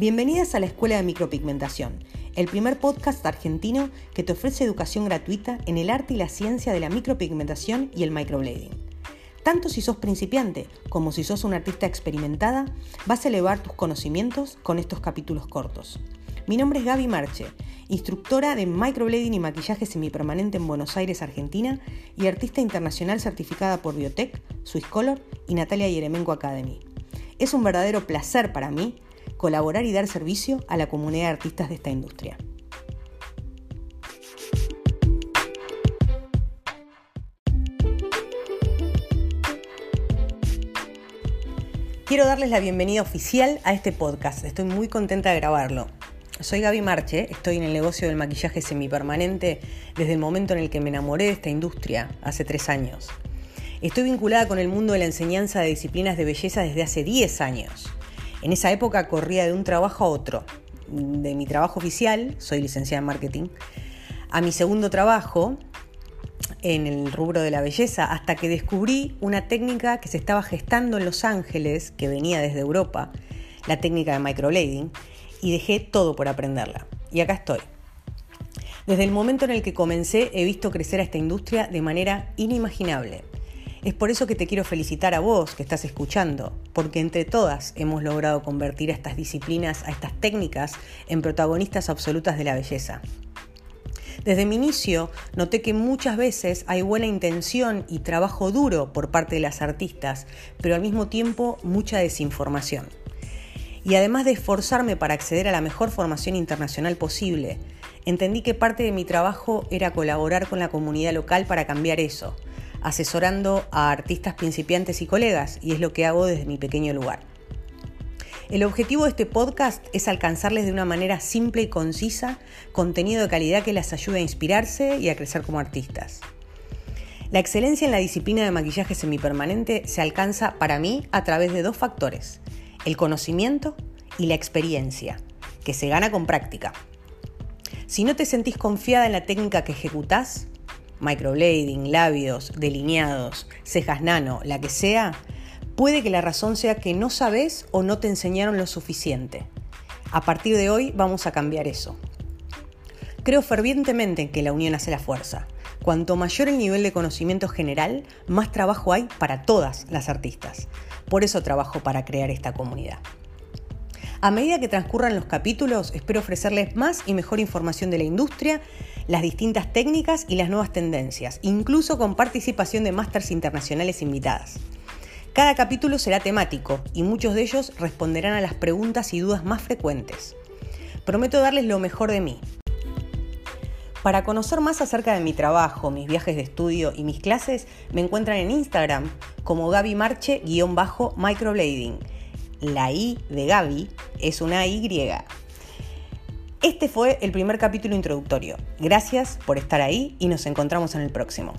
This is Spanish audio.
Bienvenidas a la Escuela de Micropigmentación, el primer podcast argentino que te ofrece educación gratuita en el arte y la ciencia de la micropigmentación y el microblading. Tanto si sos principiante como si sos una artista experimentada, vas a elevar tus conocimientos con estos capítulos cortos. Mi nombre es Gaby Marche, instructora de microblading y maquillaje semipermanente en Buenos Aires, Argentina, y artista internacional certificada por Biotech, Swisscolor y Natalia Yeremenko Academy. Es un verdadero placer para mí colaborar y dar servicio a la comunidad de artistas de esta industria. Quiero darles la bienvenida oficial a este podcast. Estoy muy contenta de grabarlo. Soy Gaby Marche, estoy en el negocio del maquillaje semipermanente desde el momento en el que me enamoré de esta industria, hace tres años. Estoy vinculada con el mundo de la enseñanza de disciplinas de belleza desde hace 10 años. En esa época corría de un trabajo a otro. De mi trabajo oficial, soy licenciada en marketing, a mi segundo trabajo en el rubro de la belleza, hasta que descubrí una técnica que se estaba gestando en Los Ángeles, que venía desde Europa, la técnica de microblading, y dejé todo por aprenderla. Y acá estoy. Desde el momento en el que comencé he visto crecer a esta industria de manera inimaginable. Es por eso que te quiero felicitar a vos que estás escuchando, porque entre todas hemos logrado convertir a estas disciplinas, a estas técnicas, en protagonistas absolutas de la belleza. Desde mi inicio noté que muchas veces hay buena intención y trabajo duro por parte de las artistas, pero al mismo tiempo mucha desinformación. Y además de esforzarme para acceder a la mejor formación internacional posible, entendí que parte de mi trabajo era colaborar con la comunidad local para cambiar eso, asesorando a artistas principiantes y colegas, y es lo que hago desde mi pequeño lugar. El objetivo de este podcast es alcanzarles de una manera simple y concisa contenido de calidad que les ayude a inspirarse y a crecer como artistas. La excelencia en la disciplina de maquillaje semipermanente se alcanza para mí a través de dos factores, el conocimiento y la experiencia, que se gana con práctica. Si no te sentís confiada en la técnica que ejecutás, microblading, labios, delineados, cejas nano, la que sea, puede que la razón sea que no sabes o no te enseñaron lo suficiente. A partir de hoy vamos a cambiar eso. Creo fervientemente en que la unión hace la fuerza. Cuanto mayor el nivel de conocimiento general, más trabajo hay para todas las artistas. Por eso trabajo para crear esta comunidad. A medida que transcurran los capítulos, espero ofrecerles más y mejor información de la industria, las distintas técnicas y las nuevas tendencias, incluso con participación de másters internacionales invitadas. Cada capítulo será temático y muchos de ellos responderán a las preguntas y dudas más frecuentes. Prometo darles lo mejor de mí. Para conocer más acerca de mi trabajo, mis viajes de estudio y mis clases, me encuentran en Instagram como Gaby Marche-microblading la I de Gaby es una Y. Este fue el primer capítulo introductorio. Gracias por estar ahí y nos encontramos en el próximo.